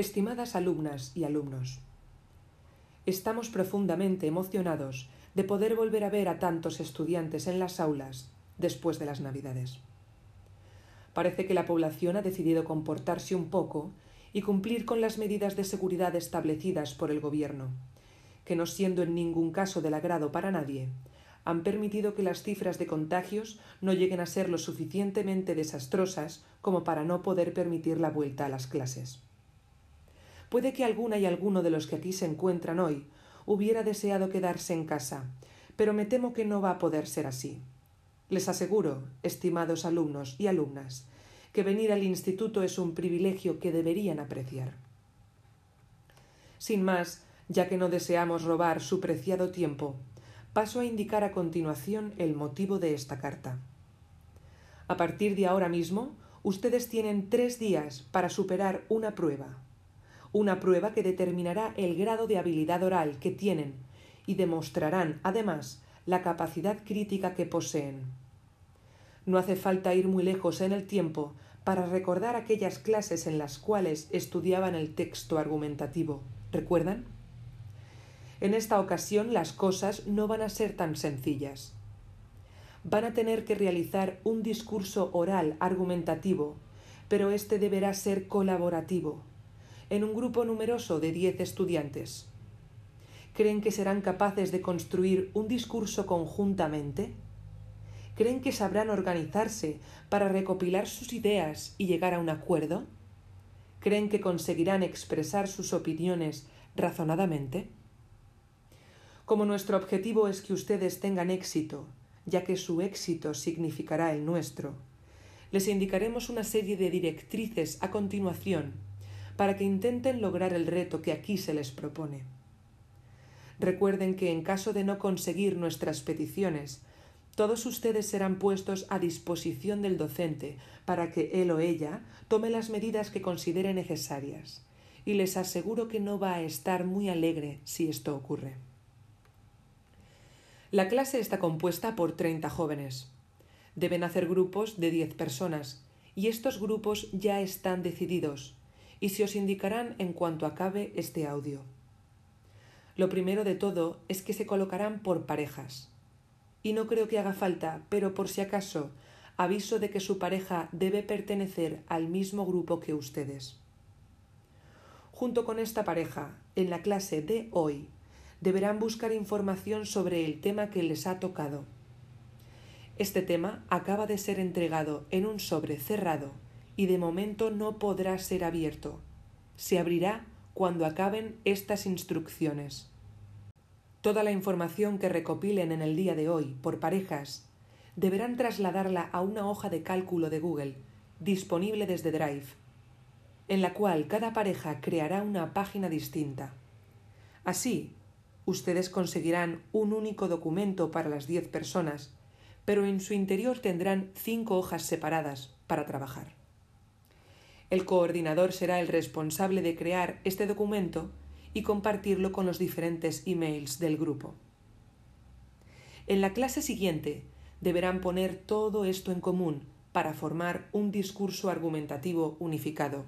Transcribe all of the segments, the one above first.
Estimadas alumnas y alumnos, estamos profundamente emocionados de poder volver a ver a tantos estudiantes en las aulas después de las Navidades. Parece que la población ha decidido comportarse un poco y cumplir con las medidas de seguridad establecidas por el Gobierno, que no siendo en ningún caso del agrado para nadie, han permitido que las cifras de contagios no lleguen a ser lo suficientemente desastrosas como para no poder permitir la vuelta a las clases. Puede que alguna y alguno de los que aquí se encuentran hoy hubiera deseado quedarse en casa, pero me temo que no va a poder ser así. Les aseguro, estimados alumnos y alumnas, que venir al instituto es un privilegio que deberían apreciar. Sin más, ya que no deseamos robar su preciado tiempo, paso a indicar a continuación el motivo de esta carta. A partir de ahora mismo, ustedes tienen tres días para superar una prueba, una prueba que determinará el grado de habilidad oral que tienen y demostrarán, además, la capacidad crítica que poseen. No hace falta ir muy lejos en el tiempo para recordar aquellas clases en las cuales estudiaban el texto argumentativo. ¿Recuerdan? En esta ocasión las cosas no van a ser tan sencillas. Van a tener que realizar un discurso oral argumentativo, pero este deberá ser colaborativo, en un grupo numeroso de diez estudiantes. ¿Creen que serán capaces de construir un discurso conjuntamente? ¿Creen que sabrán organizarse para recopilar sus ideas y llegar a un acuerdo? ¿Creen que conseguirán expresar sus opiniones razonadamente? Como nuestro objetivo es que ustedes tengan éxito, ya que su éxito significará el nuestro, les indicaremos una serie de directrices a continuación para que intenten lograr el reto que aquí se les propone. Recuerden que en caso de no conseguir nuestras peticiones, todos ustedes serán puestos a disposición del docente para que él o ella tome las medidas que considere necesarias, y les aseguro que no va a estar muy alegre si esto ocurre. La clase está compuesta por 30 jóvenes. Deben hacer grupos de 10 personas, y estos grupos ya están decididos, y se os indicarán en cuanto acabe este audio. Lo primero de todo es que se colocarán por parejas. Y no creo que haga falta, pero por si acaso, aviso de que su pareja debe pertenecer al mismo grupo que ustedes. Junto con esta pareja, en la clase de hoy, deberán buscar información sobre el tema que les ha tocado. Este tema acaba de ser entregado en un sobre cerrado y de momento no podrá ser abierto. Se abrirá cuando acaben estas instrucciones. Toda la información que recopilen en el día de hoy por parejas deberán trasladarla a una hoja de cálculo de Google disponible desde Drive, en la cual cada pareja creará una página distinta. Así, ustedes conseguirán un único documento para las diez personas, pero en su interior tendrán cinco hojas separadas para trabajar. El coordinador será el responsable de crear este documento y compartirlo con los diferentes emails del grupo. En la clase siguiente deberán poner todo esto en común para formar un discurso argumentativo unificado.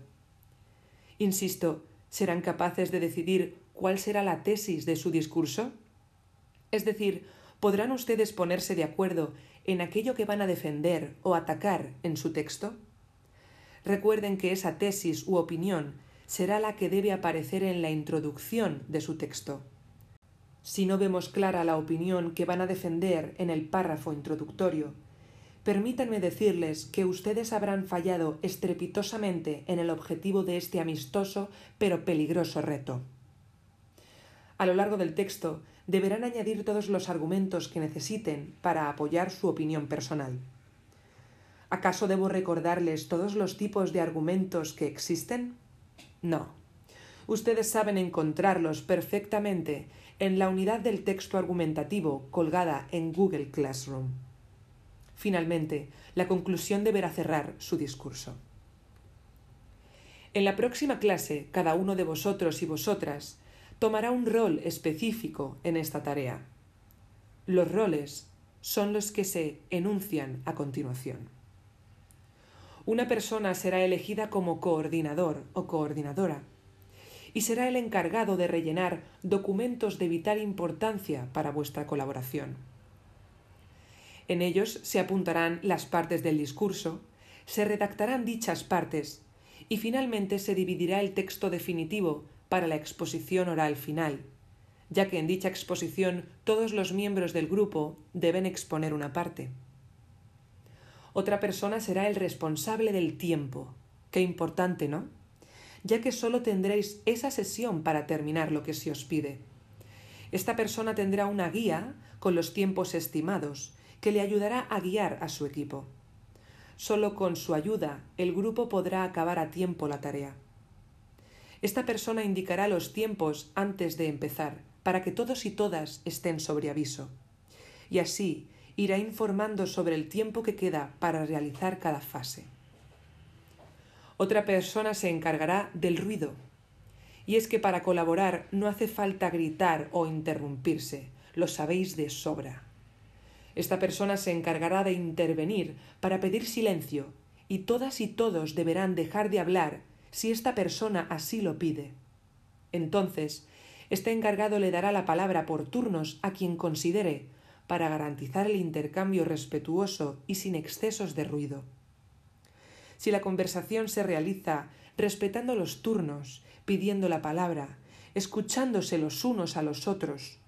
Insisto, serán capaces de decidir cuál será la tesis de su discurso? Es decir, ¿podrán ustedes ponerse de acuerdo en aquello que van a defender o atacar en su texto? Recuerden que esa tesis u opinión será la que debe aparecer en la introducción de su texto. Si no vemos clara la opinión que van a defender en el párrafo introductorio, permítanme decirles que ustedes habrán fallado estrepitosamente en el objetivo de este amistoso pero peligroso reto. A lo largo del texto deberán añadir todos los argumentos que necesiten para apoyar su opinión personal. ¿Acaso debo recordarles todos los tipos de argumentos que existen? No. Ustedes saben encontrarlos perfectamente en la unidad del texto argumentativo colgada en Google Classroom. Finalmente, la conclusión deberá cerrar su discurso. En la próxima clase, cada uno de vosotros y vosotras tomará un rol específico en esta tarea. Los roles son los que se enuncian a continuación. Una persona será elegida como coordinador o coordinadora y será el encargado de rellenar documentos de vital importancia para vuestra colaboración. En ellos se apuntarán las partes del discurso, se redactarán dichas partes y finalmente se dividirá el texto definitivo para la exposición oral final, ya que en dicha exposición todos los miembros del grupo deben exponer una parte. Otra persona será el responsable del tiempo. Qué importante, ¿no? Ya que solo tendréis esa sesión para terminar lo que se os pide. Esta persona tendrá una guía con los tiempos estimados que le ayudará a guiar a su equipo. Solo con su ayuda el grupo podrá acabar a tiempo la tarea. Esta persona indicará los tiempos antes de empezar, para que todos y todas estén sobre aviso. Y así irá informando sobre el tiempo que queda para realizar cada fase. Otra persona se encargará del ruido. Y es que para colaborar no hace falta gritar o interrumpirse, lo sabéis de sobra. Esta persona se encargará de intervenir para pedir silencio, y todas y todos deberán dejar de hablar si esta persona así lo pide. Entonces, este encargado le dará la palabra por turnos a quien considere para garantizar el intercambio respetuoso y sin excesos de ruido. Si la conversación se realiza respetando los turnos, pidiendo la palabra, escuchándose los unos a los otros,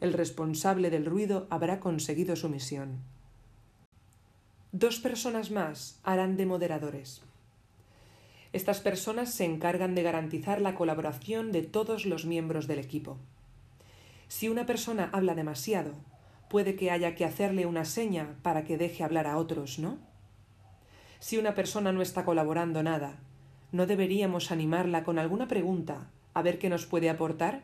el responsable del ruido habrá conseguido su misión. Dos personas más harán de moderadores. Estas personas se encargan de garantizar la colaboración de todos los miembros del equipo. Si una persona habla demasiado, puede que haya que hacerle una seña para que deje hablar a otros, ¿no? Si una persona no está colaborando nada, ¿no deberíamos animarla con alguna pregunta a ver qué nos puede aportar?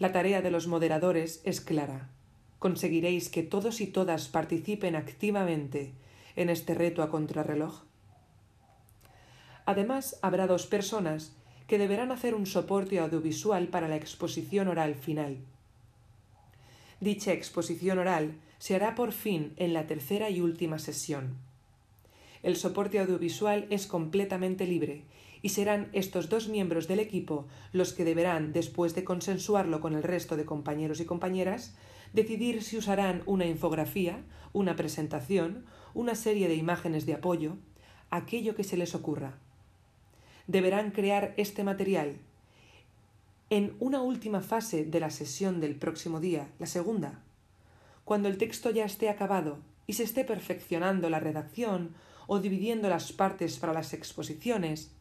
La tarea de los moderadores es clara. ¿Conseguiréis que todos y todas participen activamente en este reto a contrarreloj? Además, habrá dos personas que deberán hacer un soporte audiovisual para la exposición oral final. Dicha exposición oral se hará por fin en la tercera y última sesión. El soporte audiovisual es completamente libre y serán estos dos miembros del equipo los que deberán, después de consensuarlo con el resto de compañeros y compañeras, decidir si usarán una infografía, una presentación, una serie de imágenes de apoyo, aquello que se les ocurra. Deberán crear este material en una última fase de la sesión del próximo día, la segunda, cuando el texto ya esté acabado y se esté perfeccionando la redacción o dividiendo las partes para las exposiciones,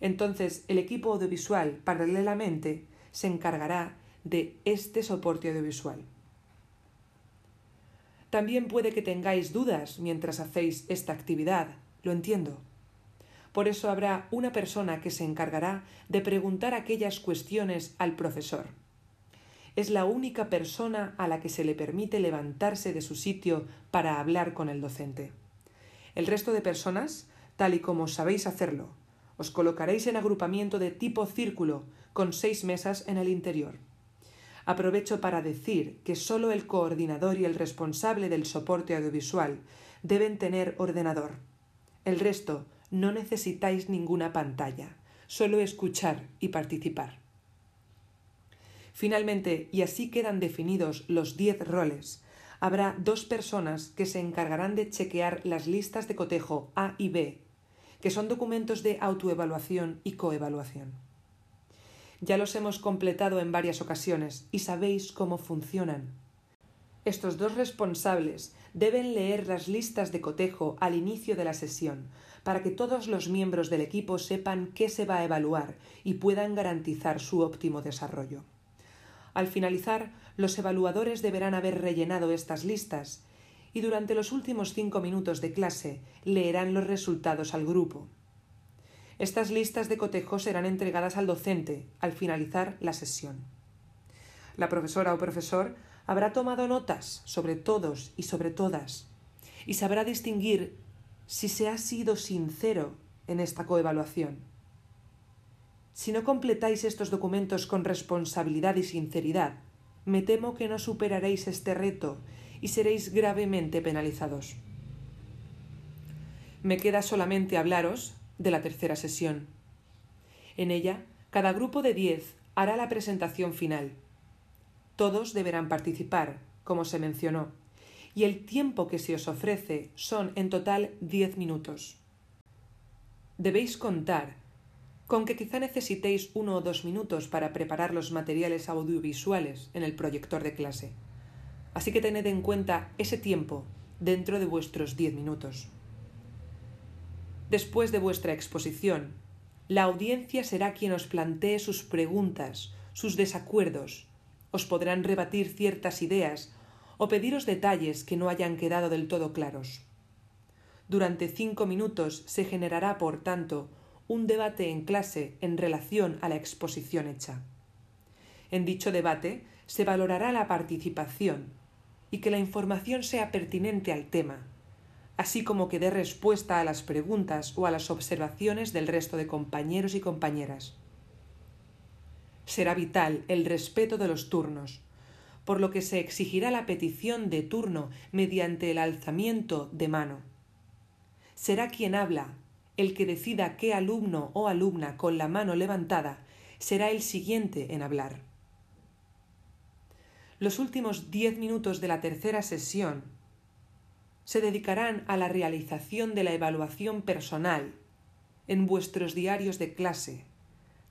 entonces el equipo audiovisual paralelamente se encargará de este soporte audiovisual. También puede que tengáis dudas mientras hacéis esta actividad, lo entiendo. Por eso habrá una persona que se encargará de preguntar aquellas cuestiones al profesor. Es la única persona a la que se le permite levantarse de su sitio para hablar con el docente. El resto de personas, tal y como sabéis hacerlo, os colocaréis en agrupamiento de tipo círculo, con seis mesas en el interior. Aprovecho para decir que solo el coordinador y el responsable del soporte audiovisual deben tener ordenador. El resto no necesitáis ninguna pantalla, solo escuchar y participar. Finalmente, y así quedan definidos los diez roles, habrá dos personas que se encargarán de chequear las listas de cotejo A y B que son documentos de autoevaluación y coevaluación. Ya los hemos completado en varias ocasiones y sabéis cómo funcionan. Estos dos responsables deben leer las listas de cotejo al inicio de la sesión para que todos los miembros del equipo sepan qué se va a evaluar y puedan garantizar su óptimo desarrollo. Al finalizar, los evaluadores deberán haber rellenado estas listas y durante los últimos cinco minutos de clase leerán los resultados al grupo. Estas listas de cotejo serán entregadas al docente al finalizar la sesión. La profesora o profesor habrá tomado notas sobre todos y sobre todas y sabrá distinguir si se ha sido sincero en esta coevaluación. Si no completáis estos documentos con responsabilidad y sinceridad, me temo que no superaréis este reto y seréis gravemente penalizados. Me queda solamente hablaros de la tercera sesión. En ella Cada grupo de diez hará la presentación final. Todos deberán participar, como se mencionó, y el tiempo que se os ofrece son en total diez minutos. Debéis contar con que quizá necesitéis uno o dos minutos para preparar los materiales audiovisuales en el proyector de clase. Así que tened en cuenta ese tiempo dentro de vuestros diez minutos. Después de vuestra exposición, la audiencia será quien os plantee sus preguntas, sus desacuerdos, os podrán rebatir ciertas ideas o pediros detalles que no hayan quedado del todo claros. Durante cinco minutos se generará, por tanto, un debate en clase en relación a la exposición hecha. En dicho debate se valorará la participación y que la información sea pertinente al tema, así como que dé respuesta a las preguntas o a las observaciones del resto de compañeros y compañeras. Será vital el respeto de los turnos, por lo que se exigirá la petición de turno mediante el alzamiento de mano. Será quien habla, el que decida qué alumno o alumna con la mano levantada será el siguiente en hablar. Los últimos diez minutos de la tercera sesión se dedicarán a la realización de la evaluación personal en vuestros diarios de clase,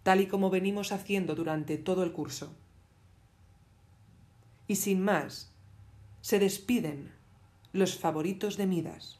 tal y como venimos haciendo durante todo el curso. Y sin más, se despiden los favoritos de Midas.